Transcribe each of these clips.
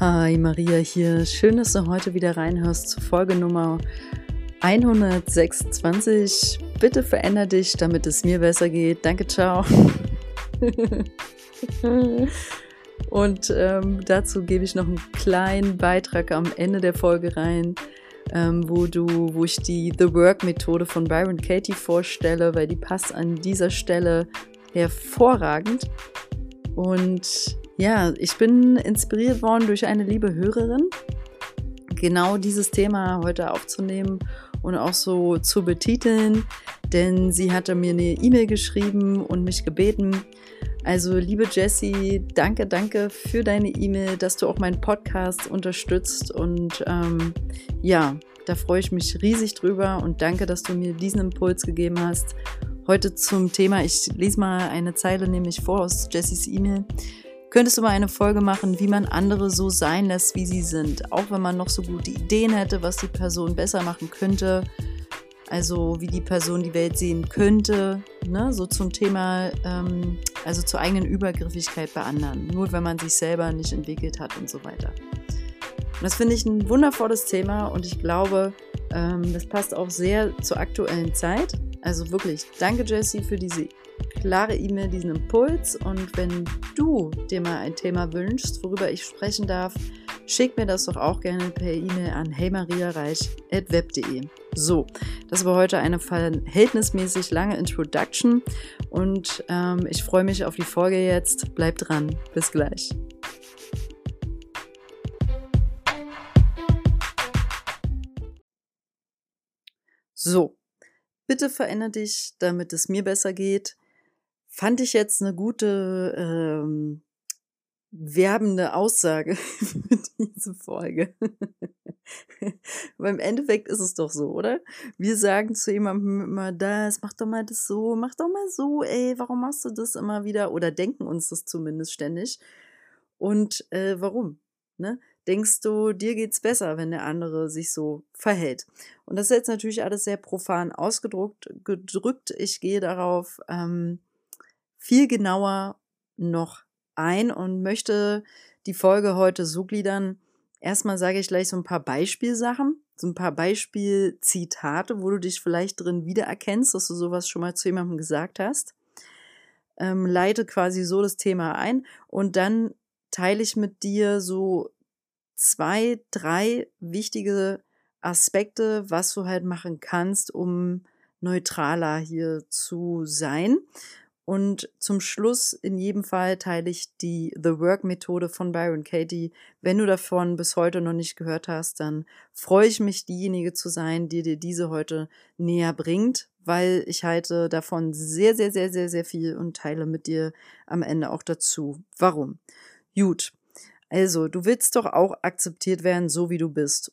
Hi Maria hier. Schön, dass du heute wieder reinhörst zur Folge Nummer 126. Bitte veränder dich, damit es mir besser geht. Danke, ciao. Und ähm, dazu gebe ich noch einen kleinen Beitrag am Ende der Folge rein, ähm, wo du, wo ich die The Work Methode von Byron Katie vorstelle, weil die passt an dieser Stelle hervorragend. Und ja, ich bin inspiriert worden durch eine liebe Hörerin, genau dieses Thema heute aufzunehmen und auch so zu betiteln, denn sie hatte mir eine E-Mail geschrieben und mich gebeten. Also, liebe Jessie, danke, danke für deine E-Mail, dass du auch meinen Podcast unterstützt und ähm, ja, da freue ich mich riesig drüber und danke, dass du mir diesen Impuls gegeben hast. Heute zum Thema, ich lese mal eine Zeile nämlich vor aus Jessies E-Mail. Könntest du mal eine Folge machen, wie man andere so sein lässt, wie sie sind, auch wenn man noch so gute Ideen hätte, was die Person besser machen könnte, also wie die Person die Welt sehen könnte, ne? so zum Thema, ähm, also zur eigenen Übergriffigkeit bei anderen, nur wenn man sich selber nicht entwickelt hat und so weiter. Und das finde ich ein wundervolles Thema und ich glaube, ähm, das passt auch sehr zur aktuellen Zeit. Also wirklich, danke Jessie für diese klare E-Mail, diesen Impuls. Und wenn du dir mal ein Thema wünschst, worüber ich sprechen darf, schick mir das doch auch gerne per E-Mail an heymariareich.web.de. So, das war heute eine verhältnismäßig lange Introduction und ähm, ich freue mich auf die Folge jetzt. Bleib dran. Bis gleich. So, bitte verändere dich, damit es mir besser geht. Fand ich jetzt eine gute ähm, werbende Aussage für diese Folge. Weil im Endeffekt ist es doch so, oder? Wir sagen zu jemandem immer das, mach doch mal das so, mach doch mal so, ey, warum machst du das immer wieder? Oder denken uns das zumindest ständig. Und äh, warum? Ne? Denkst du, dir geht's besser, wenn der andere sich so verhält? Und das ist jetzt natürlich alles sehr profan ausgedrückt. Gedrückt. Ich gehe darauf ähm, viel genauer noch ein und möchte die Folge heute so gliedern. Erstmal sage ich gleich so ein paar Beispielsachen, so ein paar Beispielzitate, wo du dich vielleicht drin wiedererkennst, dass du sowas schon mal zu jemandem gesagt hast. Ähm, leite quasi so das Thema ein und dann teile ich mit dir so zwei, drei wichtige Aspekte, was du halt machen kannst, um neutraler hier zu sein. Und zum Schluss in jedem Fall teile ich die The Work Methode von Byron Katie. Wenn du davon bis heute noch nicht gehört hast, dann freue ich mich, diejenige zu sein, die dir diese heute näher bringt, weil ich halte davon sehr, sehr, sehr, sehr, sehr viel und teile mit dir am Ende auch dazu. Warum? Gut. Also, du willst doch auch akzeptiert werden, so wie du bist.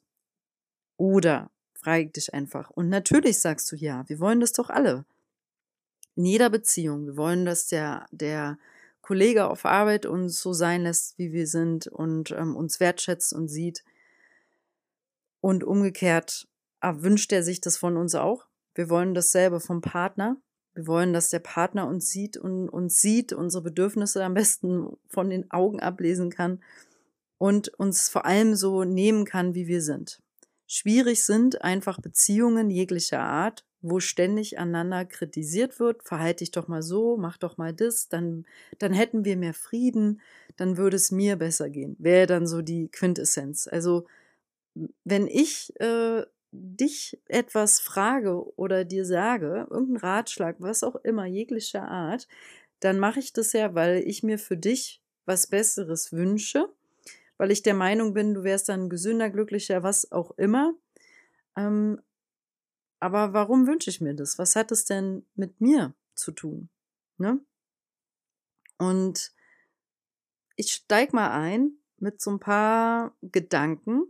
Oder frage dich einfach. Und natürlich sagst du ja, wir wollen das doch alle in jeder Beziehung. Wir wollen, dass der, der Kollege auf Arbeit uns so sein lässt, wie wir sind und ähm, uns wertschätzt und sieht. Und umgekehrt wünscht er sich das von uns auch. Wir wollen dasselbe vom Partner. Wir wollen, dass der Partner uns sieht und uns sieht, unsere Bedürfnisse am besten von den Augen ablesen kann und uns vor allem so nehmen kann, wie wir sind. Schwierig sind einfach Beziehungen jeglicher Art, wo ständig aneinander kritisiert wird, verhalte dich doch mal so, mach doch mal das, dann, dann hätten wir mehr Frieden, dann würde es mir besser gehen. Wäre dann so die Quintessenz. Also, wenn ich äh, dich etwas frage oder dir sage, irgendeinen Ratschlag, was auch immer, jeglicher Art, dann mache ich das ja, weil ich mir für dich was Besseres wünsche, weil ich der Meinung bin, du wärst dann gesünder, glücklicher, was auch immer. Ähm, aber warum wünsche ich mir das? Was hat es denn mit mir zu tun? Ne? Und ich steig mal ein mit so ein paar Gedanken.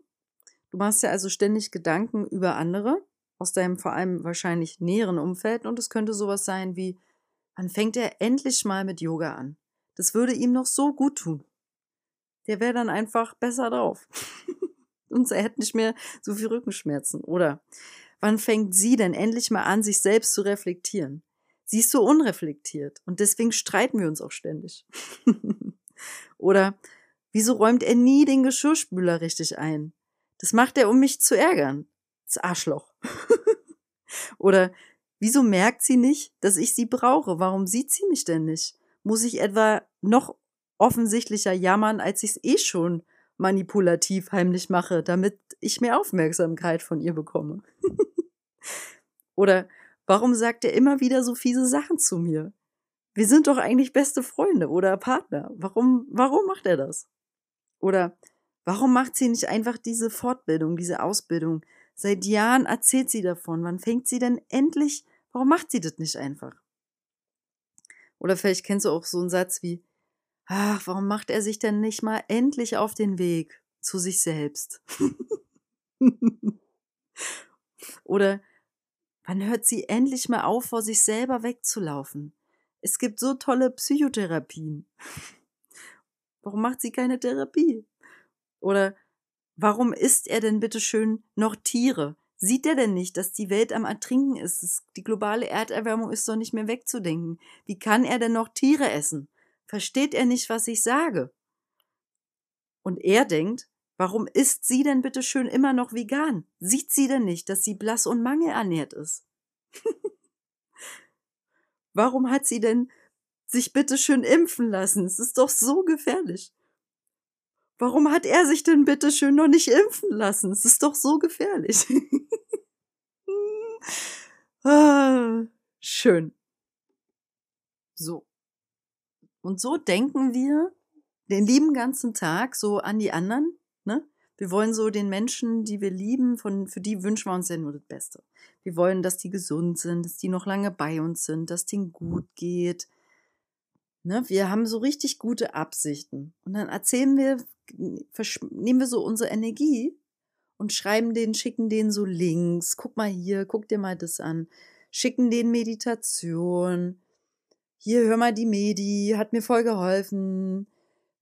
Du machst ja also ständig Gedanken über andere aus deinem vor allem wahrscheinlich näheren Umfeld und es könnte sowas sein wie, wann fängt er endlich mal mit Yoga an? Das würde ihm noch so gut tun. Der wäre dann einfach besser drauf. und er hätte nicht mehr so viel Rückenschmerzen. Oder Wann fängt sie denn endlich mal an, sich selbst zu reflektieren? Sie ist so unreflektiert und deswegen streiten wir uns auch ständig. Oder Wieso räumt er nie den Geschirrspüler richtig ein? Das macht er, um mich zu ärgern. Das Arschloch. Oder wieso merkt sie nicht, dass ich sie brauche? Warum sieht sie mich denn nicht? Muss ich etwa noch offensichtlicher jammern, als ich es eh schon manipulativ heimlich mache, damit ich mehr Aufmerksamkeit von ihr bekomme? Oder warum sagt er immer wieder so fiese Sachen zu mir? Wir sind doch eigentlich beste Freunde oder Partner. Warum, warum macht er das? Oder warum macht sie nicht einfach diese Fortbildung, diese Ausbildung? Seit Jahren erzählt sie davon. Wann fängt sie denn endlich? Warum macht sie das nicht einfach? Oder vielleicht kennst du auch so einen Satz wie, ach, warum macht er sich denn nicht mal endlich auf den Weg zu sich selbst? Oder wann hört sie endlich mal auf, vor sich selber wegzulaufen? Es gibt so tolle Psychotherapien. Warum macht sie keine Therapie? Oder warum isst er denn bitte schön noch Tiere? Sieht er denn nicht, dass die Welt am Ertrinken ist? Die globale Erderwärmung ist doch nicht mehr wegzudenken. Wie kann er denn noch Tiere essen? Versteht er nicht, was ich sage? Und er denkt, warum isst sie denn bitte schön immer noch vegan? Sieht sie denn nicht, dass sie blass und mangelernährt ist? Warum hat sie denn sich bitte schön impfen lassen? Es ist doch so gefährlich. Warum hat er sich denn bitte schön noch nicht impfen lassen? Es ist doch so gefährlich. ah, schön. So. Und so denken wir den lieben ganzen Tag so an die anderen, ne? Wir wollen so den Menschen, die wir lieben, von, für die wünschen wir uns ja nur das Beste. Wir wollen, dass die gesund sind, dass die noch lange bei uns sind, dass denen gut geht. Ne? Wir haben so richtig gute Absichten. Und dann erzählen wir, nehmen wir so unsere Energie und schreiben denen, schicken denen so Links. Guck mal hier, guck dir mal das an. Schicken denen Meditation. Hier, hör mal die Medi, hat mir voll geholfen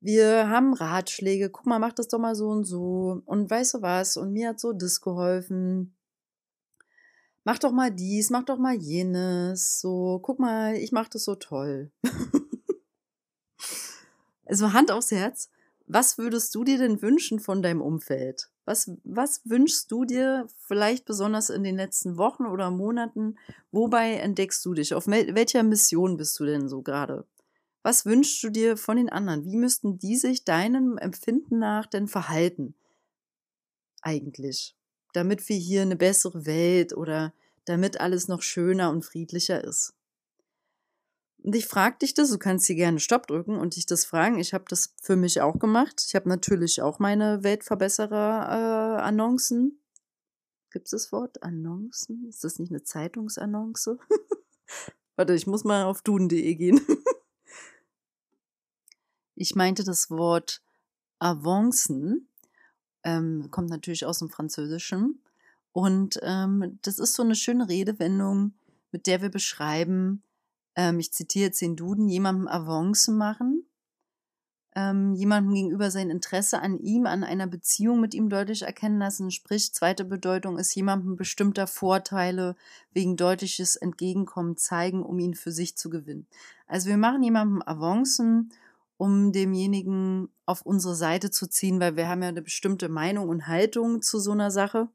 wir haben Ratschläge, guck mal, mach das doch mal so und so. Und weißt du was? Und mir hat so das geholfen. Mach doch mal dies, mach doch mal jenes. So, guck mal, ich mach das so toll. also Hand aufs Herz. Was würdest du dir denn wünschen von deinem Umfeld? Was, was wünschst du dir vielleicht besonders in den letzten Wochen oder Monaten? Wobei entdeckst du dich? Auf welcher Mission bist du denn so gerade? Was wünschst du dir von den anderen? Wie müssten die sich deinem Empfinden nach denn verhalten? Eigentlich. Damit wir hier eine bessere Welt oder damit alles noch schöner und friedlicher ist. Und ich frage dich das, du kannst hier gerne Stopp drücken und dich das fragen. Ich habe das für mich auch gemacht. Ich habe natürlich auch meine Weltverbesserer-Annoncen. Äh, Gibt es das Wort? Annoncen? Ist das nicht eine Zeitungsannonce? Warte, ich muss mal auf duden.de gehen. Ich meinte das Wort Avancen, ähm, kommt natürlich aus dem Französischen. Und ähm, das ist so eine schöne Redewendung, mit der wir beschreiben, ähm, ich zitiere jetzt den Duden, jemandem Avancen machen, ähm, jemandem gegenüber sein Interesse an ihm, an einer Beziehung mit ihm deutlich erkennen lassen. Sprich, zweite Bedeutung ist jemandem bestimmter Vorteile wegen deutliches Entgegenkommen zeigen, um ihn für sich zu gewinnen. Also wir machen jemandem Avancen um demjenigen auf unsere Seite zu ziehen, weil wir haben ja eine bestimmte Meinung und Haltung zu so einer Sache.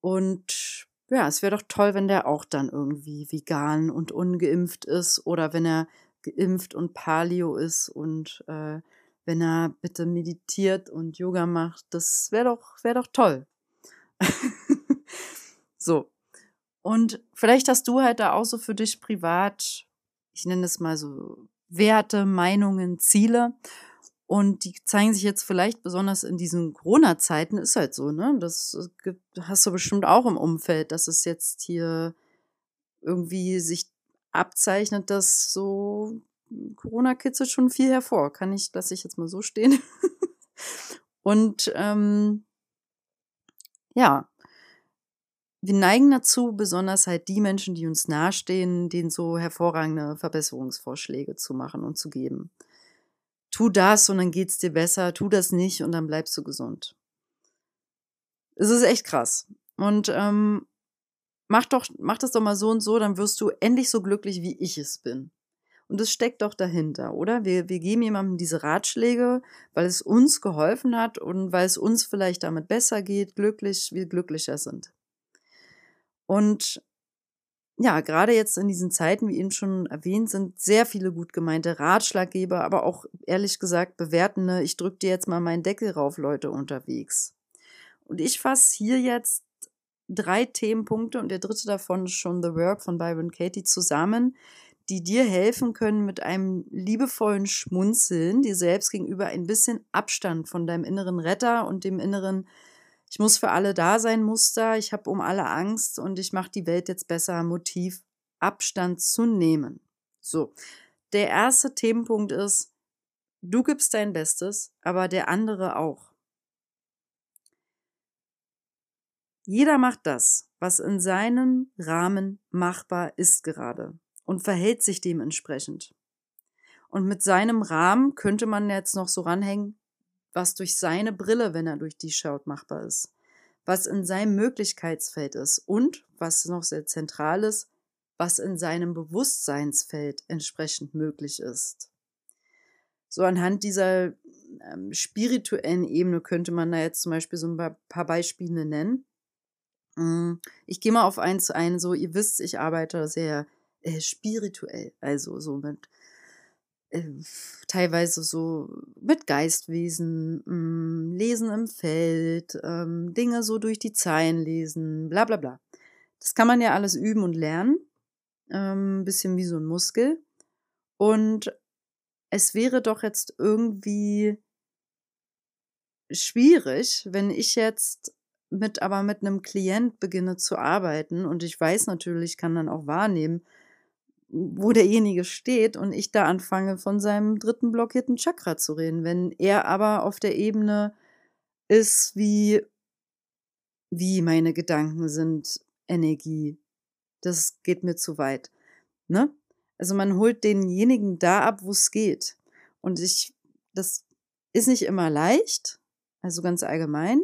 Und ja, es wäre doch toll, wenn der auch dann irgendwie vegan und ungeimpft ist oder wenn er geimpft und Paleo ist und äh, wenn er bitte meditiert und Yoga macht. Das wäre doch, wäre doch toll. so. Und vielleicht hast du halt da auch so für dich privat, ich nenne es mal so Werte, Meinungen, Ziele. Und die zeigen sich jetzt vielleicht besonders in diesen Corona-Zeiten, ist halt so, ne? Das gibt, hast du bestimmt auch im Umfeld, dass es jetzt hier irgendwie sich abzeichnet, dass so Corona kitzelt schon viel hervor. Kann ich, lasse ich jetzt mal so stehen. Und ähm, ja, wir neigen dazu, besonders halt die Menschen, die uns nahestehen, denen so hervorragende Verbesserungsvorschläge zu machen und zu geben. Tu das und dann geht's dir besser, tu das nicht und dann bleibst du gesund. Es ist echt krass. Und ähm, mach doch, mach das doch mal so und so, dann wirst du endlich so glücklich, wie ich es bin. Und es steckt doch dahinter, oder? Wir, wir geben jemandem diese Ratschläge, weil es uns geholfen hat und weil es uns vielleicht damit besser geht, glücklich, wir glücklicher sind. Und ja, gerade jetzt in diesen Zeiten, wie eben schon erwähnt, sind sehr viele gut gemeinte Ratschlaggeber, aber auch ehrlich gesagt bewertende, ich drücke dir jetzt mal meinen Deckel rauf, Leute unterwegs. Und ich fasse hier jetzt drei Themenpunkte und der dritte davon ist schon The Work von Byron Katie zusammen, die dir helfen können, mit einem liebevollen Schmunzeln dir selbst gegenüber ein bisschen Abstand von deinem inneren Retter und dem inneren ich muss für alle da sein Muster, ich habe um alle Angst und ich mache die Welt jetzt besser, Motiv Abstand zu nehmen. So, der erste Themenpunkt ist, du gibst dein Bestes, aber der andere auch. Jeder macht das, was in seinem Rahmen machbar ist gerade und verhält sich dementsprechend. Und mit seinem Rahmen könnte man jetzt noch so ranhängen, was durch seine Brille, wenn er durch die schaut, machbar ist, was in seinem Möglichkeitsfeld ist und, was noch sehr zentral ist, was in seinem Bewusstseinsfeld entsprechend möglich ist. So anhand dieser ähm, spirituellen Ebene könnte man da jetzt zum Beispiel so ein paar Beispiele nennen. Mm, ich gehe mal auf eins ein, so ihr wisst, ich arbeite sehr äh, spirituell, also so mit teilweise so mit Geistwesen, mh, mm, Lesen im Feld, ähm, Dinge so durch die Zeilen lesen, bla bla bla. Das kann man ja alles üben und lernen. Ähm, bisschen wie so ein Muskel. Und es wäre doch jetzt irgendwie schwierig, wenn ich jetzt mit aber mit einem Klient beginne zu arbeiten und ich weiß natürlich, kann dann auch wahrnehmen, wo derjenige steht und ich da anfange, von seinem dritten blockierten Chakra zu reden. Wenn er aber auf der Ebene ist, wie, wie meine Gedanken sind, Energie. Das geht mir zu weit. Ne? Also man holt denjenigen da ab, wo es geht. Und ich, das ist nicht immer leicht, also ganz allgemein.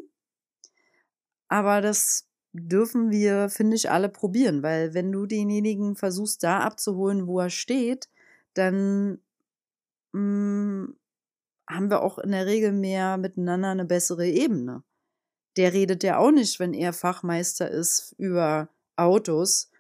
Aber das dürfen wir, finde ich, alle probieren, weil wenn du denjenigen versuchst, da abzuholen, wo er steht, dann mh, mm, haben wir auch in der Regel mehr miteinander eine bessere Ebene. Der redet ja auch nicht, wenn er Fachmeister ist über Autos.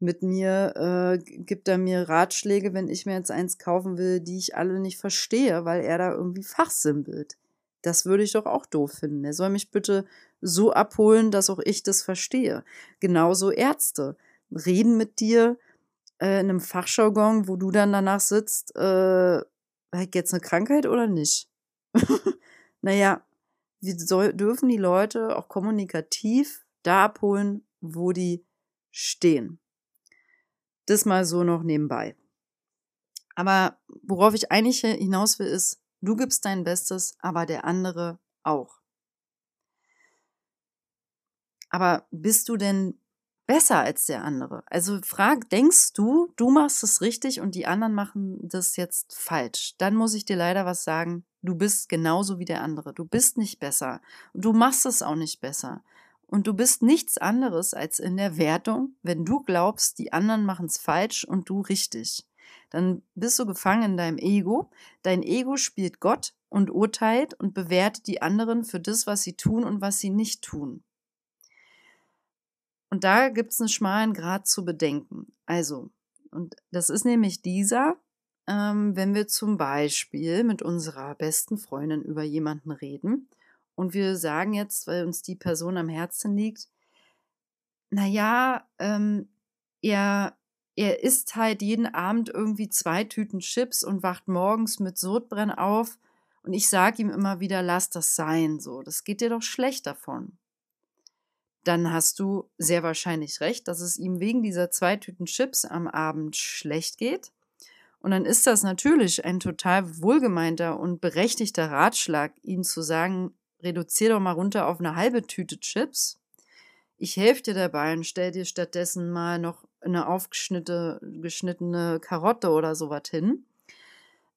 Mit mir äh, gibt er mir Ratschläge, wenn ich mir jetzt eins kaufen will, die ich alle nicht verstehe, weil er da irgendwie fachsimpelt. Das würde ich doch auch doof finden. Er soll mich bitte so abholen, dass auch ich das verstehe. Genauso Ärzte reden mit dir äh, in einem Fachjargon, wo du dann danach sitzt, äh, hat jetzt eine Krankheit oder nicht? naja, wie soll, dürfen die Leute auch kommunikativ da abholen, wo die stehen. Das mal so noch nebenbei. Aber worauf ich eigentlich hinaus will, ist, du gibst dein Bestes, aber der andere auch. Aber bist du denn besser als der andere? Also frag, denkst du, du machst es richtig und die anderen machen das jetzt falsch? Dann muss ich dir leider was sagen. Du bist genauso wie der andere. Du bist nicht besser. Du machst es auch nicht besser. Und du bist nichts anderes als in der Wertung, wenn du glaubst, die anderen machen es falsch und du richtig. Dann bist du gefangen in deinem Ego. Dein Ego spielt Gott und urteilt und bewertet die anderen für das, was sie tun und was sie nicht tun. Und da gibt es einen schmalen Grad zu bedenken. Also, und das ist nämlich dieser, ähm, wenn wir zum Beispiel mit unserer besten Freundin über jemanden reden und wir sagen jetzt, weil uns die Person am Herzen liegt, naja, ähm, er, er isst halt jeden Abend irgendwie zwei Tüten Chips und wacht morgens mit Sodbrennen auf. Und ich sage ihm immer wieder, lass das sein, so, das geht dir doch schlecht davon dann hast du sehr wahrscheinlich recht, dass es ihm wegen dieser zwei Tüten Chips am Abend schlecht geht. Und dann ist das natürlich ein total wohlgemeinter und berechtigter Ratschlag, ihm zu sagen, reduziere doch mal runter auf eine halbe Tüte Chips. Ich helfe dir dabei und stell dir stattdessen mal noch eine aufgeschnittene Karotte oder sowas hin.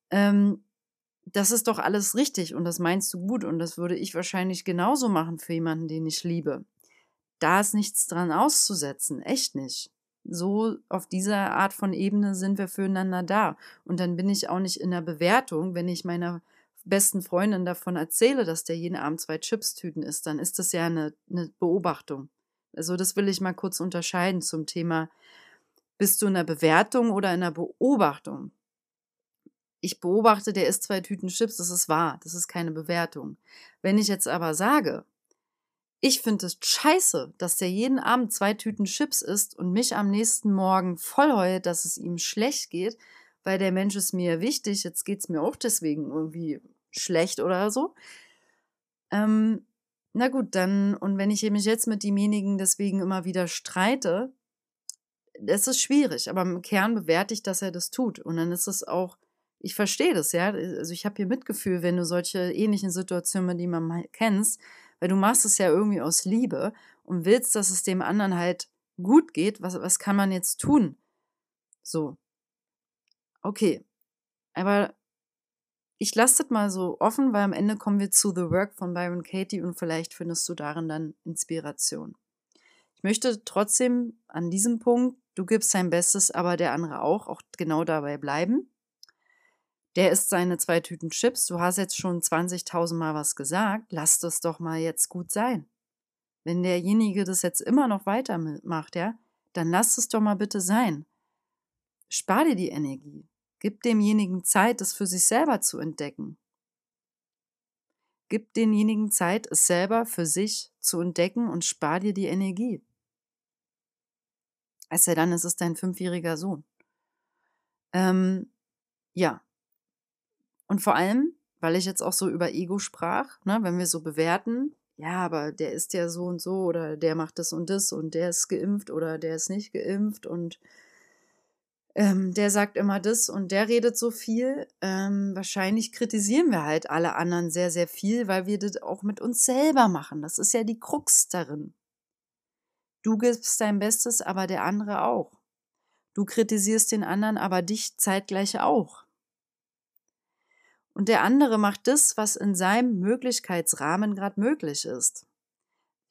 Ähm, das ist doch alles richtig und das meinst du gut und das würde ich wahrscheinlich genauso machen für jemanden, den ich liebe da ist nichts dran auszusetzen, echt nicht. so auf dieser Art von Ebene sind wir füreinander da. Und dann bin ich auch nicht in der Bewertung, wenn ich meiner besten Freundin davon erzähle, dass der jeden Abend zwei Chipstüten isst, dann ist das ja eine, eine Beobachtung. Also das will ich mal kurz unterscheiden zum Thema, bist du in der Bewertung oder in der Beobachtung? Ich beobachte, der isst zwei Tüten Chips, das ist wahr, das ist keine Bewertung. Wenn ich jetzt aber sage, ich finde es scheiße, dass der jeden Abend zwei Tüten Chips isst und mich am nächsten Morgen voll heult, dass es ihm schlecht geht, weil der Mensch ist mir wichtig, jetzt geht es mir auch deswegen irgendwie schlecht oder so. Ähm, na gut, dann, und wenn ich mich jetzt mit demjenigen deswegen immer wieder streite, das ist schwierig, aber im Kern bewerte ich, dass er das tut. Und dann ist es auch, ich verstehe das, ja. Also ich habe hier Mitgefühl, wenn du solche ähnlichen Situationen mit jemandem kennst, weil du machst es ja irgendwie aus Liebe und willst, dass es dem anderen halt gut geht. Was, was kann man jetzt tun? So. Okay. Aber ich lasse das mal so offen, weil am Ende kommen wir zu The Work von Byron Katie und vielleicht findest du darin dann Inspiration. Ich möchte trotzdem an diesem Punkt, du gibst dein Bestes, aber der andere auch, auch genau dabei bleiben. Der isst seine zwei Tüten Chips. Du hast jetzt schon 20.000 Mal was gesagt. Lass das doch mal jetzt gut sein. Wenn derjenige das jetzt immer noch weitermacht, ja, dann lass es doch mal bitte sein. Spar dir die Energie. Gib demjenigen Zeit, es für sich selber zu entdecken. Gib denjenigen Zeit, es selber für sich zu entdecken und spar dir die Energie. Es sei dann, es ist dein fünfjähriger Sohn. Ähm, ja, und vor allem, weil ich jetzt auch so über Ego sprach, ne, wenn wir so bewerten, ja, aber der ist ja so und so oder der macht das und das und der ist geimpft oder der ist nicht geimpft und ähm, der sagt immer das und der redet so viel. Ähm, wahrscheinlich kritisieren wir halt alle anderen sehr, sehr viel, weil wir das auch mit uns selber machen. Das ist ja die Krux darin. Du gibst dein Bestes, aber der andere auch. Du kritisierst den anderen, aber dich zeitgleich auch. Und der andere macht das, was in seinem Möglichkeitsrahmen gerade möglich ist.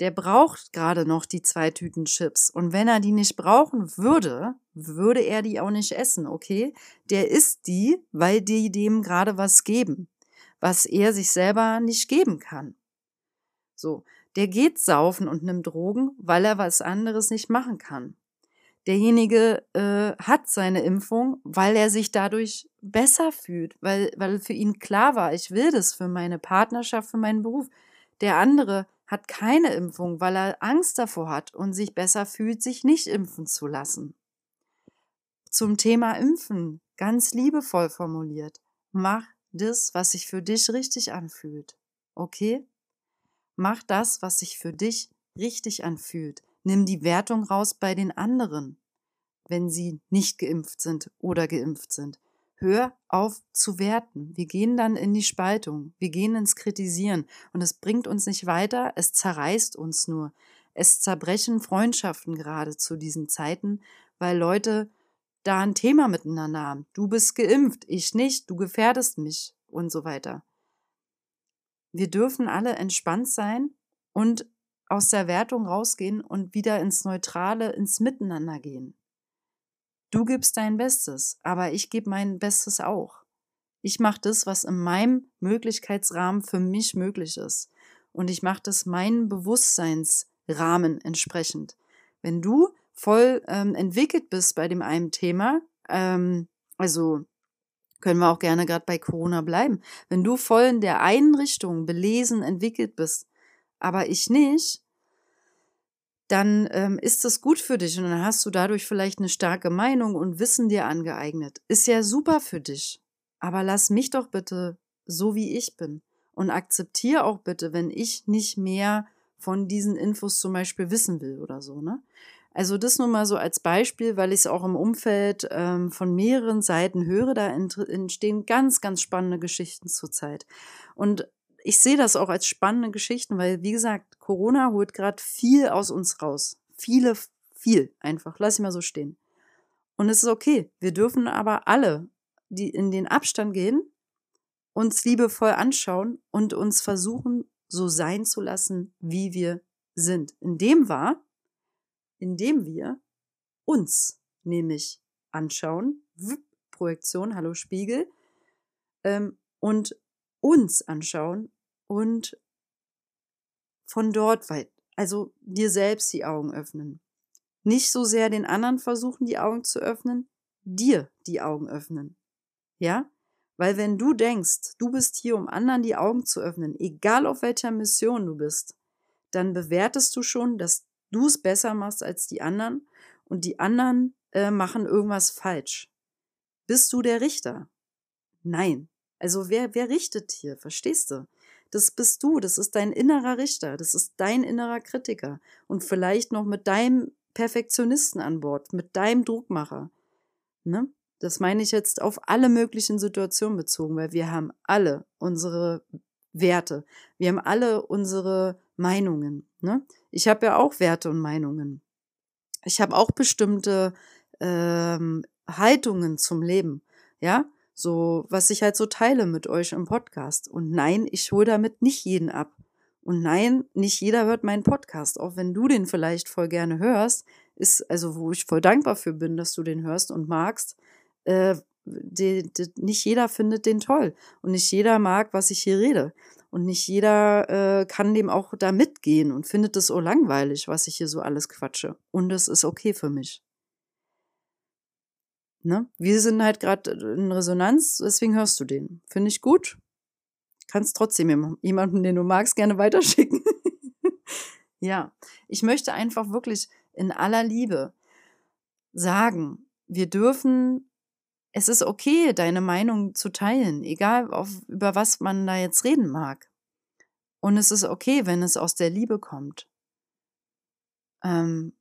Der braucht gerade noch die zwei Tüten Chips. Und wenn er die nicht brauchen würde, würde er die auch nicht essen, okay? Der isst die, weil die dem gerade was geben, was er sich selber nicht geben kann. So, der geht saufen und nimmt Drogen, weil er was anderes nicht machen kann derjenige äh, hat seine Impfung, weil er sich dadurch besser fühlt, weil, weil für ihn klar war, ich will das für meine Partnerschaft, für meinen Beruf. Der andere hat keine Impfung, weil er Angst davor hat und sich besser fühlt, sich nicht impfen zu lassen. Zum Thema Impfen, ganz liebevoll formuliert, mach das, was sich für dich richtig anfühlt. Okay? Mach das, was sich für dich richtig anfühlt. Nimm die Wertung raus bei den anderen, wenn sie nicht geimpft sind oder geimpft sind. Hör auf zu werten. Wir gehen dann in die Spaltung. Wir gehen ins Kritisieren. Und es bringt uns nicht weiter. Es zerreißt uns nur. Es zerbrechen Freundschaften gerade zu diesen Zeiten, weil Leute da ein Thema miteinander haben. Du bist geimpft, ich nicht, du gefährdest mich und so weiter. Wir dürfen alle entspannt sein und aus der Wertung rausgehen und wieder ins Neutrale, ins Miteinander gehen. Du gibst dein Bestes, aber ich gebe mein Bestes auch. Ich mache das, was in meinem Möglichkeitsrahmen für mich möglich ist. Und ich mache das meinem Bewusstseinsrahmen entsprechend. Wenn du voll ähm, entwickelt bist bei dem einen Thema, ähm, also können wir auch gerne gerade bei Corona bleiben. Wenn du voll in der einen Richtung belesen, entwickelt bist, aber ich nicht, dann ähm, ist das gut für dich und dann hast du dadurch vielleicht eine starke Meinung und Wissen dir angeeignet. Ist ja super für dich. Aber lass mich doch bitte so, wie ich bin. Und akzeptiere auch bitte, wenn ich nicht mehr von diesen Infos zum Beispiel wissen will oder so, ne? Also das nur mal so als Beispiel, weil ich es auch im Umfeld ähm, von mehreren Seiten höre, da entstehen ganz, ganz spannende Geschichten zurzeit. Und ich sehe das auch als spannende Geschichten, weil, wie gesagt, Corona holt gerade viel aus uns raus. Viele, viel einfach. Lass ich mal so stehen. Und es ist okay. Wir dürfen aber alle, die in den Abstand gehen, uns liebevoll anschauen und uns versuchen, so sein zu lassen, wie wir sind. Indem war, indem wir uns nämlich anschauen, Projektion, hallo Spiegel, ähm, und uns anschauen und von dort weit, also dir selbst die Augen öffnen. Nicht so sehr den anderen versuchen, die Augen zu öffnen, dir die Augen öffnen. Ja? Weil wenn du denkst, du bist hier, um anderen die Augen zu öffnen, egal auf welcher Mission du bist, dann bewertest du schon, dass du es besser machst als die anderen und die anderen äh, machen irgendwas falsch. Bist du der Richter? Nein. Also wer, wer richtet hier? Verstehst du? Das bist du, das ist dein innerer Richter, das ist dein innerer Kritiker und vielleicht noch mit deinem Perfektionisten an Bord, mit deinem Druckmacher. Ne? Das meine ich jetzt auf alle möglichen Situationen bezogen, weil wir haben alle unsere Werte, wir haben alle unsere Meinungen. Ne? Ich habe ja auch Werte und Meinungen. Ich habe auch bestimmte ähm, Haltungen zum Leben. Ja, so, was ich halt so teile mit euch im Podcast. Und nein, ich hole damit nicht jeden ab. Und nein, nicht jeder hört meinen Podcast, auch wenn du den vielleicht voll gerne hörst, ist, also wo ich voll dankbar für bin, dass du den hörst und magst, äh, die, die, nicht jeder findet den toll und nicht jeder mag, was ich hier rede. Und nicht jeder äh, kann dem auch da mitgehen und findet es so langweilig, was ich hier so alles quatsche. Und es ist okay für mich. Ne? Wir sind halt gerade in Resonanz, deswegen hörst du den. Finde ich gut. Kannst trotzdem jemanden, den du magst, gerne weiterschicken. ja, ich möchte einfach wirklich in aller Liebe sagen, wir dürfen, es ist okay, deine Meinung zu teilen, egal auf, über was man da jetzt reden mag. Und es ist okay, wenn es aus der Liebe kommt. Ähm,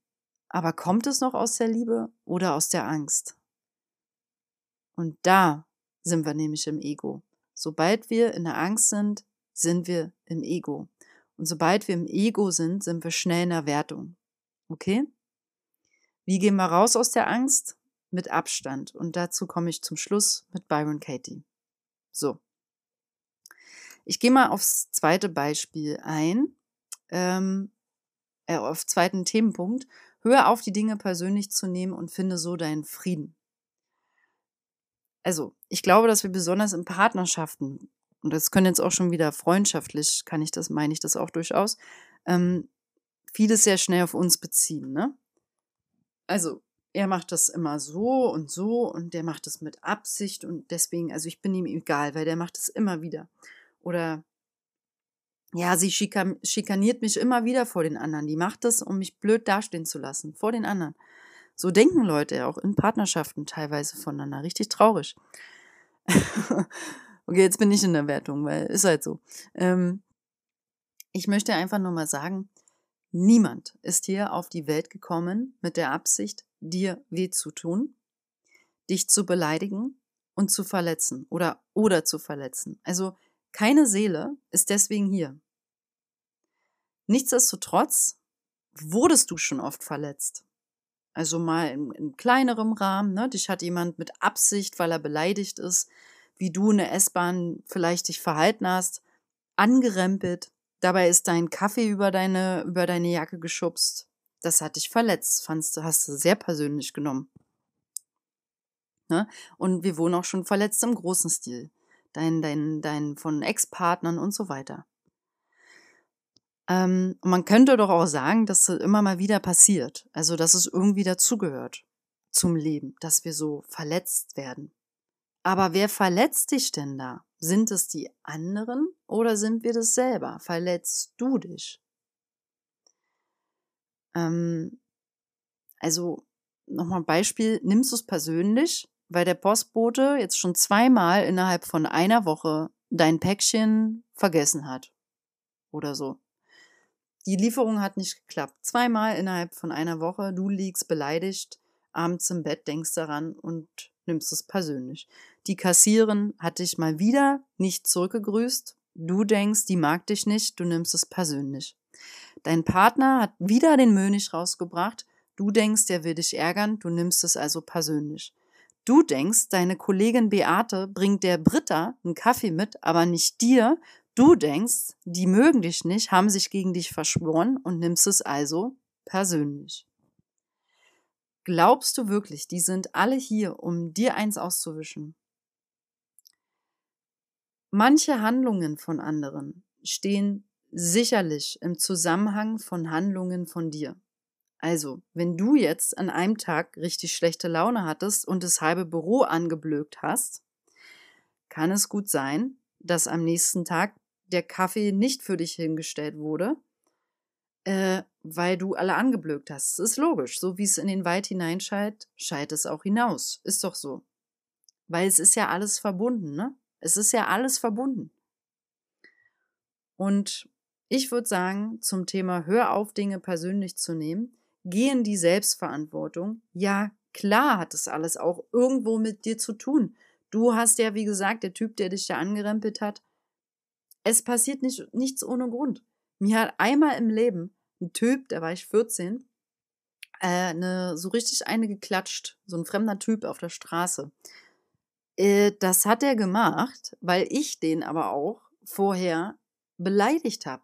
aber kommt es noch aus der Liebe oder aus der Angst? Und da sind wir nämlich im Ego. Sobald wir in der Angst sind, sind wir im Ego. Und sobald wir im Ego sind, sind wir schnell in der Wertung. Okay? Wie gehen wir raus aus der Angst? Mit Abstand. Und dazu komme ich zum Schluss mit Byron Katie. So. Ich gehe mal aufs zweite Beispiel ein, ähm, äh, auf zweiten Themenpunkt. Hör auf, die Dinge persönlich zu nehmen und finde so deinen Frieden also ich glaube, dass wir besonders in Partnerschaften, und das können jetzt auch schon wieder freundschaftlich, kann ich das, meine ich das auch durchaus, ähm, vieles sehr schnell auf uns beziehen, ne? Also, er macht das immer so und so und der macht das mit Absicht und deswegen, also ich bin ihm egal, weil der macht es immer wieder. Oder ja, sie schikaniert mich immer wieder vor den anderen. Die macht das, um mich blöd dastehen zu lassen, vor den anderen. So denken Leute auch in Partnerschaften teilweise voneinander. Richtig traurig. okay, jetzt bin ich in der Wertung, weil ist halt so. Ähm, ich möchte einfach nur mal sagen, niemand ist hier auf die Welt gekommen mit der Absicht, dir weh zu tun, dich zu beleidigen und zu verletzen oder oder zu verletzen. Also keine Seele ist deswegen hier. Nichtsdestotrotz wurdest du schon oft verletzt. Also mal in, in kleinerem Rahmen. Ne? Dich hat jemand mit Absicht, weil er beleidigt ist, wie du in der S-Bahn vielleicht dich verhalten hast, angerempelt. Dabei ist dein Kaffee über deine, über deine Jacke geschubst. Das hat dich verletzt, fandst du, hast du sehr persönlich genommen. Ne? Und wir wurden auch schon verletzt im großen Stil. Dein, dein, dein von Ex-Partnern und so weiter. Ähm, und man könnte doch auch sagen, dass das immer mal wieder passiert. Also, dass es irgendwie dazugehört zum Leben, dass wir so verletzt werden. Aber wer verletzt dich denn da? Sind es die anderen oder sind wir das selber? Verletzt du dich? Ähm, also, nochmal ein Beispiel, nimmst du es persönlich, weil der Postbote jetzt schon zweimal innerhalb von einer Woche dein Päckchen vergessen hat. Oder so. Die Lieferung hat nicht geklappt. Zweimal innerhalb von einer Woche. Du liegst beleidigt abends im Bett, denkst daran und nimmst es persönlich. Die Kassierin hat dich mal wieder nicht zurückgegrüßt. Du denkst, die mag dich nicht, du nimmst es persönlich. Dein Partner hat wieder den Müll nicht rausgebracht. Du denkst, der will dich ärgern, du nimmst es also persönlich. Du denkst, deine Kollegin Beate bringt der Britta einen Kaffee mit, aber nicht dir, Du denkst, die mögen dich nicht, haben sich gegen dich verschworen und nimmst es also persönlich. Glaubst du wirklich, die sind alle hier, um dir eins auszuwischen? Manche Handlungen von anderen stehen sicherlich im Zusammenhang von Handlungen von dir. Also, wenn du jetzt an einem Tag richtig schlechte Laune hattest und das halbe Büro angeblökt hast, kann es gut sein, dass am nächsten Tag der Kaffee nicht für dich hingestellt wurde, äh, weil du alle angeblökt hast. Das ist logisch. So wie es in den Wald hineinschallt, schallt es auch hinaus. Ist doch so. Weil es ist ja alles verbunden, ne? Es ist ja alles verbunden. Und ich würde sagen, zum Thema Hör auf, Dinge persönlich zu nehmen, geh in die Selbstverantwortung. Ja, klar hat es alles auch irgendwo mit dir zu tun. Du hast ja, wie gesagt, der Typ, der dich da angerempelt hat, es passiert nicht, nichts ohne Grund. Mir hat einmal im Leben ein Typ, da war ich 14, äh, eine, so richtig eine geklatscht, so ein fremder Typ auf der Straße. Äh, das hat er gemacht, weil ich den aber auch vorher beleidigt habe.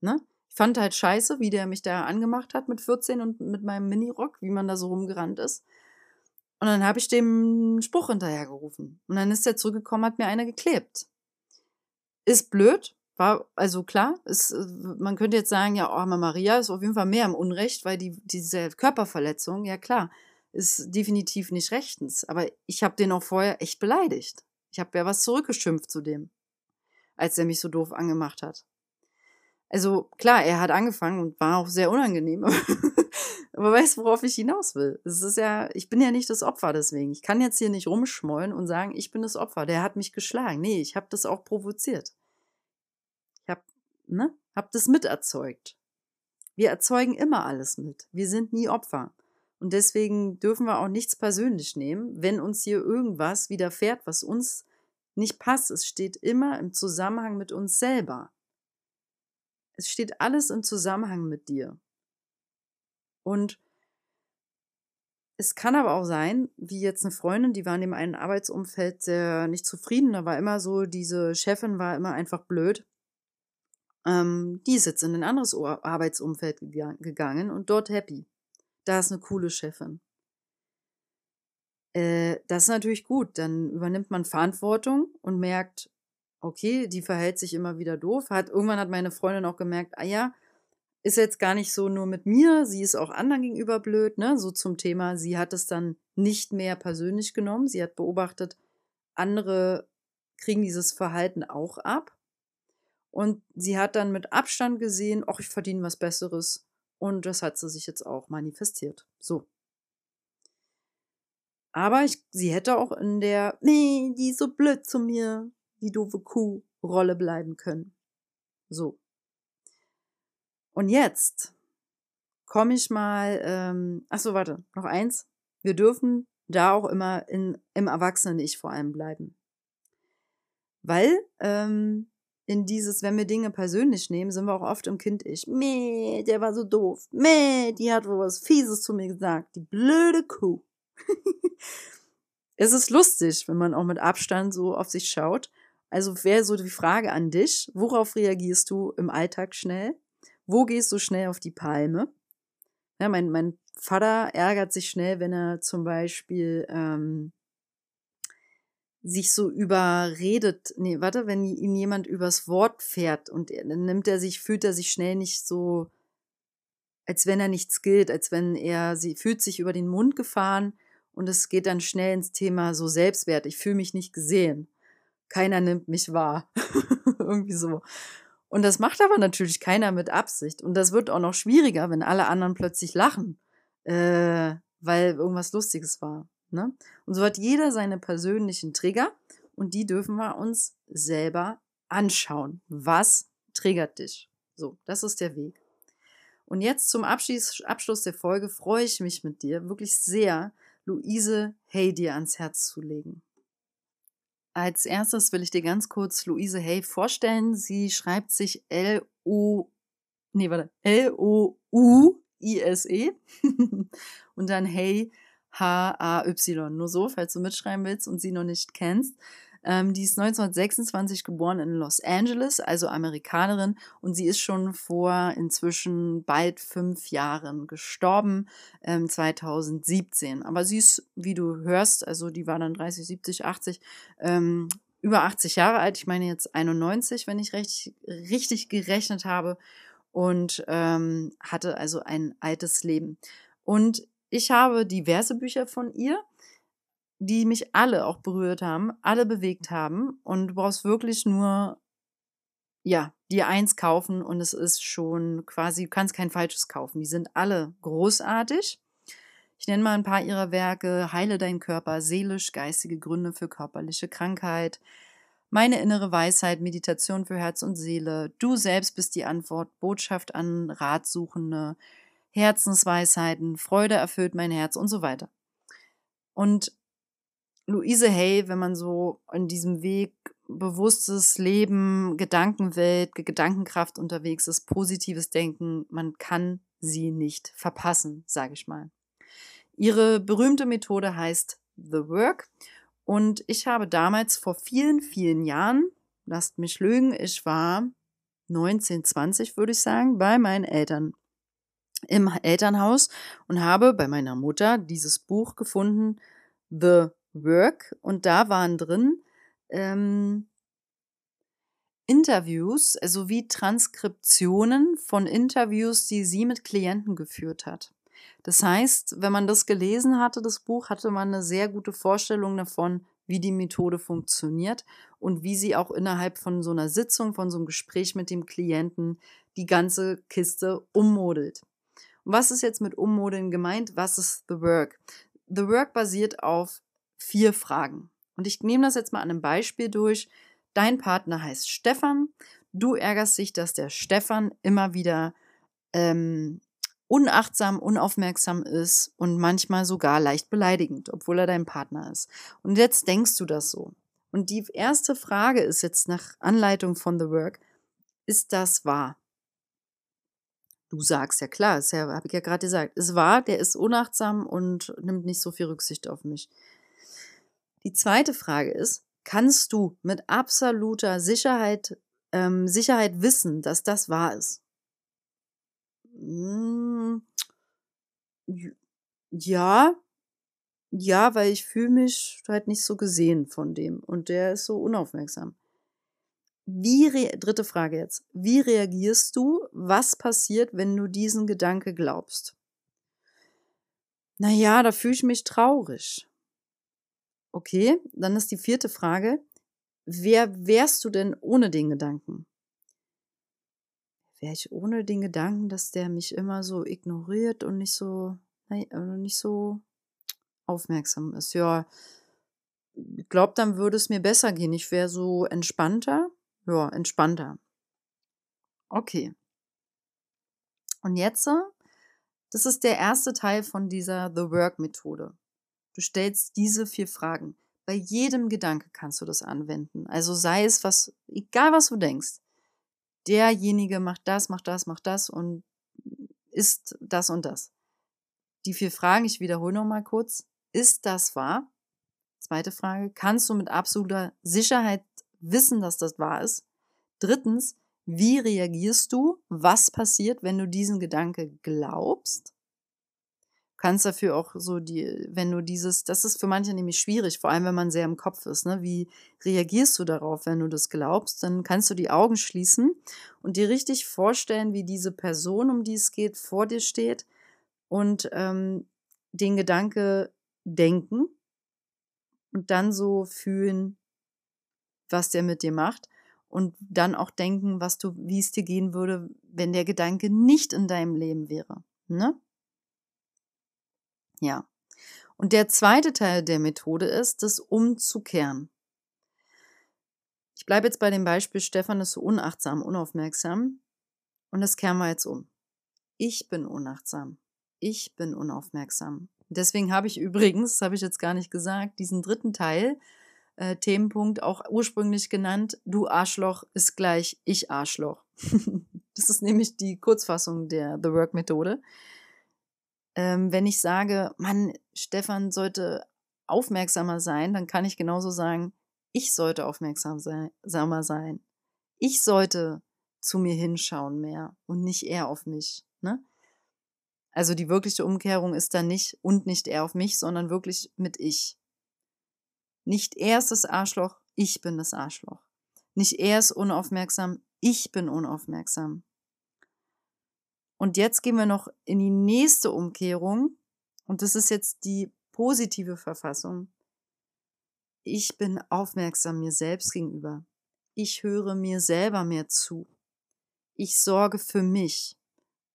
Ne? Ich fand halt scheiße, wie der mich da angemacht hat mit 14 und mit meinem Minirock, wie man da so rumgerannt ist. Und dann habe ich dem Spruch hinterhergerufen. Und dann ist er zurückgekommen, hat mir einer geklebt. Ist blöd, war also klar, ist, äh, man könnte jetzt sagen, ja, oh, Maria ist auf jeden Fall mehr im Unrecht, weil die, diese Körperverletzung, ja klar, ist definitiv nicht rechtens. Aber ich habe den auch vorher echt beleidigt. Ich habe ja was zurückgeschimpft zu dem, als er mich so doof angemacht hat. Also klar, er hat angefangen und war auch sehr unangenehm. Aber weißt du, worauf ich hinaus will? Es ist ja, ich bin ja nicht das Opfer deswegen. Ich kann jetzt hier nicht rumschmollen und sagen, ich bin das Opfer. Der hat mich geschlagen. Nee, ich habe das auch provoziert. Ne, hab das miterzeugt. Wir erzeugen immer alles mit. Wir sind nie Opfer. Und deswegen dürfen wir auch nichts persönlich nehmen, wenn uns hier irgendwas widerfährt, was uns nicht passt. Es steht immer im Zusammenhang mit uns selber. Es steht alles im Zusammenhang mit dir. Und es kann aber auch sein, wie jetzt eine Freundin, die war in dem einen Arbeitsumfeld sehr nicht zufrieden. Da war immer so, diese Chefin war immer einfach blöd. Ähm, die ist jetzt in ein anderes Arbeitsumfeld gegangen und dort happy. Da ist eine coole Chefin. Äh, das ist natürlich gut. Dann übernimmt man Verantwortung und merkt, okay, die verhält sich immer wieder doof. Hat, irgendwann hat meine Freundin auch gemerkt, ah ja, ist jetzt gar nicht so nur mit mir, sie ist auch anderen gegenüber blöd, ne? So zum Thema, sie hat es dann nicht mehr persönlich genommen. Sie hat beobachtet, andere kriegen dieses Verhalten auch ab. Und sie hat dann mit Abstand gesehen, ach, ich verdiene was Besseres. Und das hat sie sich jetzt auch manifestiert. So. Aber ich, sie hätte auch in der, nee, die ist so blöd zu mir, die doofe Kuh Rolle bleiben können. So. Und jetzt komme ich mal, ähm, ach so, warte, noch eins. Wir dürfen da auch immer in, im Erwachsenen-Ich vor allem bleiben. Weil ähm, in dieses, wenn wir Dinge persönlich nehmen, sind wir auch oft im Kind-Ich. Meh, der war so doof. Meh, die hat wohl was Fieses zu mir gesagt. Die blöde Kuh. es ist lustig, wenn man auch mit Abstand so auf sich schaut also wäre so die Frage an dich, worauf reagierst du im Alltag schnell? Wo gehst du schnell auf die Palme? Ja, mein, mein Vater ärgert sich schnell, wenn er zum Beispiel ähm, sich so überredet, nee, warte, wenn ihn jemand übers Wort fährt und dann nimmt er sich, fühlt er sich schnell nicht so, als wenn er nichts gilt, als wenn er, sie fühlt sich über den Mund gefahren und es geht dann schnell ins Thema so Selbstwert, ich fühle mich nicht gesehen keiner nimmt mich wahr. Irgendwie so. Und das macht aber natürlich keiner mit Absicht. Und das wird auch noch schwieriger, wenn alle anderen plötzlich lachen, äh, weil irgendwas Lustiges war. Ne? Und so hat jeder seine persönlichen Trigger und die dürfen wir uns selber anschauen. Was triggert dich? So, das ist der Weg. Und jetzt zum Abschluss, Abschluss der Folge freue ich mich mit dir wirklich sehr, Luise Hey dir ans Herz zu legen. Als erstes will ich dir ganz kurz Luise Hay vorstellen. Sie schreibt sich L-O, nee, warte, L-O-U-I-S-E und dann Hay H-A-Y. Nur so, falls du mitschreiben willst und sie noch nicht kennst. Ähm, die ist 1926 geboren in Los Angeles, also Amerikanerin, und sie ist schon vor inzwischen bald fünf Jahren gestorben, ähm, 2017. Aber sie ist, wie du hörst, also die war dann 30, 70, 80, ähm, über 80 Jahre alt. Ich meine jetzt 91, wenn ich recht, richtig gerechnet habe. Und ähm, hatte also ein altes Leben. Und ich habe diverse Bücher von ihr die mich alle auch berührt haben, alle bewegt haben. Und du brauchst wirklich nur, ja, dir eins kaufen und es ist schon quasi, du kannst kein falsches kaufen. Die sind alle großartig. Ich nenne mal ein paar ihrer Werke. Heile dein Körper, seelisch, geistige Gründe für körperliche Krankheit. Meine innere Weisheit, Meditation für Herz und Seele. Du selbst bist die Antwort, Botschaft an Ratsuchende, Herzensweisheiten, Freude erfüllt mein Herz und so weiter. Und Luise Hay, wenn man so in diesem Weg bewusstes Leben, Gedankenwelt, Gedankenkraft unterwegs ist, positives Denken, man kann sie nicht verpassen, sage ich mal. Ihre berühmte Methode heißt The Work und ich habe damals vor vielen, vielen Jahren, lasst mich lügen, ich war 19, 20 würde ich sagen, bei meinen Eltern im Elternhaus und habe bei meiner Mutter dieses Buch gefunden, The Work und da waren drin ähm, Interviews also Transkriptionen von Interviews, die sie mit Klienten geführt hat. Das heißt, wenn man das gelesen hatte, das Buch, hatte man eine sehr gute Vorstellung davon, wie die Methode funktioniert und wie sie auch innerhalb von so einer Sitzung, von so einem Gespräch mit dem Klienten die ganze Kiste ummodelt. Was ist jetzt mit Ummodeln gemeint? Was ist The Work? The Work basiert auf vier Fragen. Und ich nehme das jetzt mal an einem Beispiel durch. Dein Partner heißt Stefan. Du ärgerst dich, dass der Stefan immer wieder ähm, unachtsam, unaufmerksam ist und manchmal sogar leicht beleidigend, obwohl er dein Partner ist. Und jetzt denkst du das so. Und die erste Frage ist jetzt nach Anleitung von The Work, ist das wahr? Du sagst ja klar, ist ja, habe ich ja gerade gesagt, ist wahr, der ist unachtsam und nimmt nicht so viel Rücksicht auf mich. Die zweite Frage ist, kannst du mit absoluter Sicherheit, ähm, Sicherheit wissen, dass das wahr ist? Hm, ja, ja, weil ich fühle mich halt nicht so gesehen von dem und der ist so unaufmerksam. Wie dritte Frage jetzt. Wie reagierst du? Was passiert, wenn du diesen Gedanke glaubst? Naja, da fühle ich mich traurig. Okay, dann ist die vierte Frage. Wer wärst du denn ohne den Gedanken? Wäre ich ohne den Gedanken, dass der mich immer so ignoriert und nicht so, nicht so aufmerksam ist? Ja, ich glaube, dann würde es mir besser gehen. Ich wäre so entspannter. Ja, entspannter. Okay. Und jetzt, das ist der erste Teil von dieser The Work Methode. Du stellst diese vier Fragen. Bei jedem Gedanke kannst du das anwenden. Also sei es was, egal was du denkst. Derjenige macht das, macht das, macht das und ist das und das. Die vier Fragen, ich wiederhole nochmal kurz. Ist das wahr? Zweite Frage, kannst du mit absoluter Sicherheit wissen, dass das wahr ist? Drittens, wie reagierst du? Was passiert, wenn du diesen Gedanke glaubst? kannst dafür auch so die, wenn du dieses, das ist für manche nämlich schwierig, vor allem wenn man sehr im Kopf ist, ne? Wie reagierst du darauf, wenn du das glaubst? Dann kannst du die Augen schließen und dir richtig vorstellen, wie diese Person, um die es geht, vor dir steht und ähm, den Gedanke denken und dann so fühlen, was der mit dir macht und dann auch denken, was du, wie es dir gehen würde, wenn der Gedanke nicht in deinem Leben wäre. Ne? Ja. Und der zweite Teil der Methode ist, das umzukehren. Ich bleibe jetzt bei dem Beispiel, Stefan ist so unachtsam, unaufmerksam. Und das kehren wir jetzt um. Ich bin unachtsam. Ich bin unaufmerksam. Deswegen habe ich übrigens, das habe ich jetzt gar nicht gesagt, diesen dritten Teil, äh, Themenpunkt, auch ursprünglich genannt, du Arschloch ist gleich ich Arschloch. das ist nämlich die Kurzfassung der The Work Methode ähm, wenn ich sage, Mann, Stefan sollte aufmerksamer sein, dann kann ich genauso sagen, Ich sollte aufmerksamer sein. Ich sollte zu mir hinschauen mehr und nicht er auf mich. Ne? Also die wirkliche Umkehrung ist dann nicht und nicht er auf mich, sondern wirklich mit ich. Nicht er ist das Arschloch, ich bin das Arschloch. Nicht er ist unaufmerksam, ich bin unaufmerksam. Und jetzt gehen wir noch in die nächste Umkehrung. Und das ist jetzt die positive Verfassung. Ich bin aufmerksam mir selbst gegenüber. Ich höre mir selber mehr zu. Ich sorge für mich.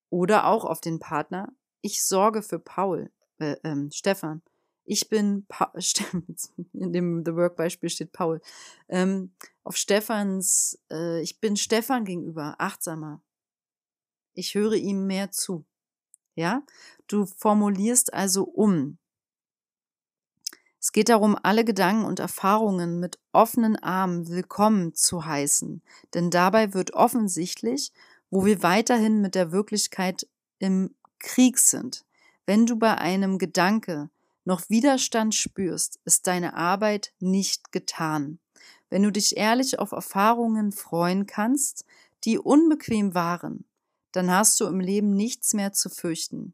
Oder auch auf den Partner. Ich sorge für Paul, äh, ähm, Stefan. Ich bin, pa in dem The Work Beispiel steht Paul. Ähm, auf Stefans, äh, ich bin Stefan gegenüber achtsamer. Ich höre ihm mehr zu. Ja? Du formulierst also um. Es geht darum, alle Gedanken und Erfahrungen mit offenen Armen willkommen zu heißen, denn dabei wird offensichtlich, wo wir weiterhin mit der Wirklichkeit im Krieg sind. Wenn du bei einem Gedanke noch Widerstand spürst, ist deine Arbeit nicht getan. Wenn du dich ehrlich auf Erfahrungen freuen kannst, die unbequem waren, dann hast du im Leben nichts mehr zu fürchten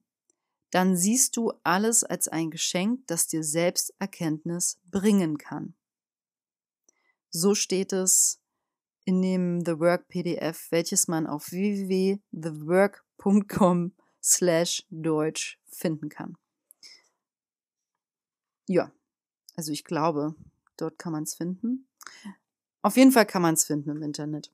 dann siehst du alles als ein Geschenk, das dir Selbsterkenntnis bringen kann. So steht es in dem The Work PDF, welches man auf www.thework.com slash Deutsch finden kann. Ja, also ich glaube, dort kann man es finden. Auf jeden Fall kann man es finden im Internet.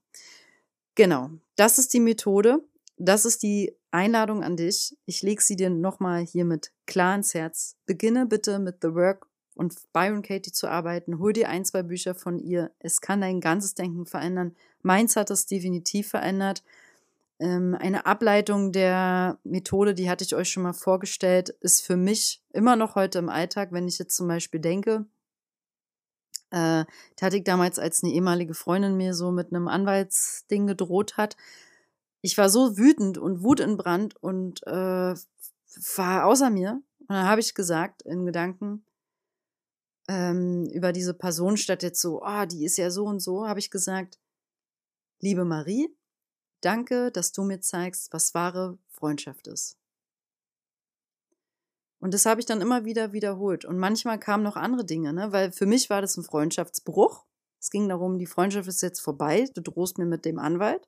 Genau, das ist die Methode. Das ist die Einladung an dich. Ich lege sie dir nochmal hiermit klar ins Herz. Beginne bitte mit The Work und Byron Katie zu arbeiten. Hol dir ein, zwei Bücher von ihr. Es kann dein ganzes Denken verändern. Meins hat es definitiv verändert. Ähm, eine Ableitung der Methode, die hatte ich euch schon mal vorgestellt, ist für mich immer noch heute im Alltag, wenn ich jetzt zum Beispiel denke, äh, hatte ich damals, als eine ehemalige Freundin mir so mit einem Anwaltsding gedroht hat, ich war so wütend und Wut in Brand und äh, war außer mir. Und dann habe ich gesagt in Gedanken ähm, über diese Person, statt jetzt so, ah, oh, die ist ja so und so, habe ich gesagt, liebe Marie, danke, dass du mir zeigst, was wahre Freundschaft ist. Und das habe ich dann immer wieder wiederholt. Und manchmal kamen noch andere Dinge, ne? weil für mich war das ein Freundschaftsbruch. Es ging darum, die Freundschaft ist jetzt vorbei, du drohst mir mit dem Anwalt.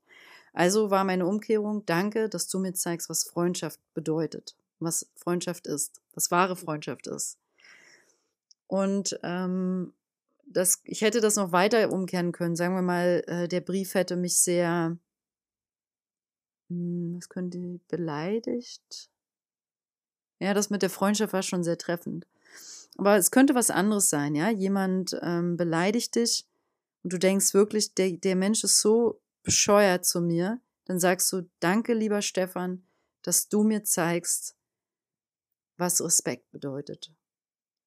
Also war meine Umkehrung, danke, dass du mir zeigst, was Freundschaft bedeutet, was Freundschaft ist, was wahre Freundschaft ist. Und ähm, das, ich hätte das noch weiter umkehren können. Sagen wir mal, äh, der Brief hätte mich sehr, was könnte, beleidigt. Ja, das mit der Freundschaft war schon sehr treffend. Aber es könnte was anderes sein, ja. Jemand ähm, beleidigt dich und du denkst wirklich, der, der Mensch ist so bescheuert zu mir, dann sagst du, danke, lieber Stefan, dass du mir zeigst, was Respekt bedeutet.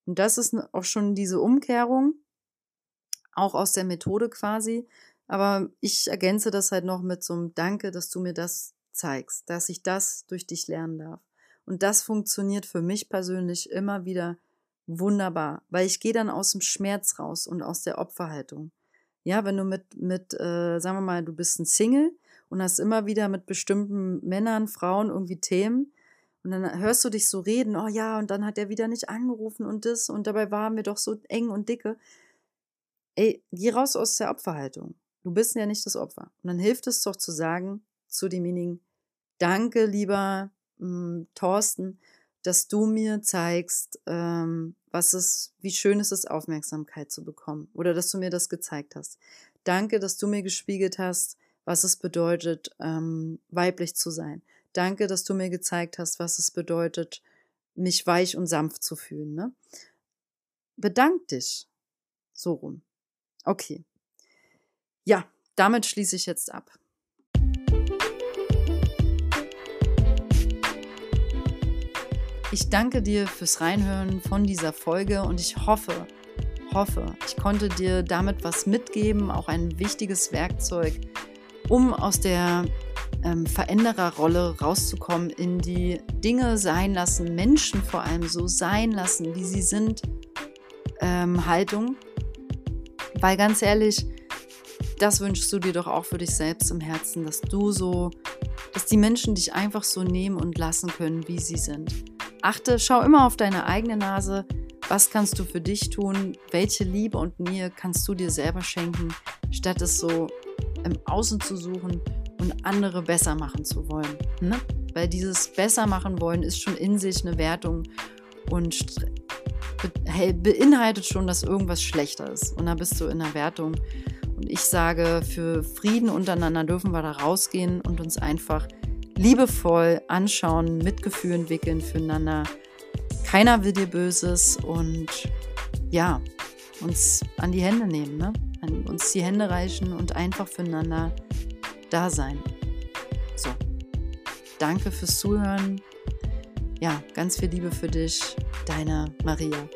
Und das ist auch schon diese Umkehrung, auch aus der Methode quasi. Aber ich ergänze das halt noch mit so einem Danke, dass du mir das zeigst, dass ich das durch dich lernen darf. Und das funktioniert für mich persönlich immer wieder wunderbar, weil ich gehe dann aus dem Schmerz raus und aus der Opferhaltung. Ja, wenn du mit, mit äh, sagen wir mal, du bist ein Single und hast immer wieder mit bestimmten Männern, Frauen irgendwie Themen und dann hörst du dich so reden, oh ja, und dann hat er wieder nicht angerufen und das und dabei waren wir doch so eng und dicke. Ey, geh raus aus der Opferhaltung. Du bist ja nicht das Opfer. Und dann hilft es doch zu sagen zu demjenigen, danke, lieber mh, hm, Thorsten, dass du mir zeigst, ähm, was es, wie schön es ist, Aufmerksamkeit zu bekommen oder dass du mir das gezeigt hast. Danke, dass du mir gespiegelt hast, was es bedeutet, ähm, weiblich zu sein. Danke, dass du mir gezeigt hast, was es bedeutet, mich weich und sanft zu fühlen. Ne? Bedank dich. So rum. Okay. Ja, damit schließe ich jetzt ab. Ich danke dir fürs Reinhören von dieser Folge und ich hoffe, hoffe, ich konnte dir damit was mitgeben, auch ein wichtiges Werkzeug, um aus der ähm, Verändererrolle rauszukommen, in die Dinge sein lassen, Menschen vor allem so sein lassen, wie sie sind, ähm, Haltung. Weil ganz ehrlich, das wünschst du dir doch auch für dich selbst im Herzen, dass du so, dass die Menschen dich einfach so nehmen und lassen können, wie sie sind. Achte, schau immer auf deine eigene Nase. Was kannst du für dich tun? Welche Liebe und Nähe kannst du dir selber schenken, statt es so im Außen zu suchen und andere besser machen zu wollen? Ne? Weil dieses besser machen wollen ist schon in sich eine Wertung und beinhaltet schon, dass irgendwas schlechter ist. Und da bist du in der Wertung. Und ich sage, für Frieden untereinander dürfen wir da rausgehen und uns einfach liebevoll anschauen, Mitgefühl entwickeln füreinander. Keiner will dir Böses und ja, uns an die Hände nehmen, ne? an uns die Hände reichen und einfach füreinander da sein. So, danke fürs Zuhören. Ja, ganz viel Liebe für dich, deine Maria.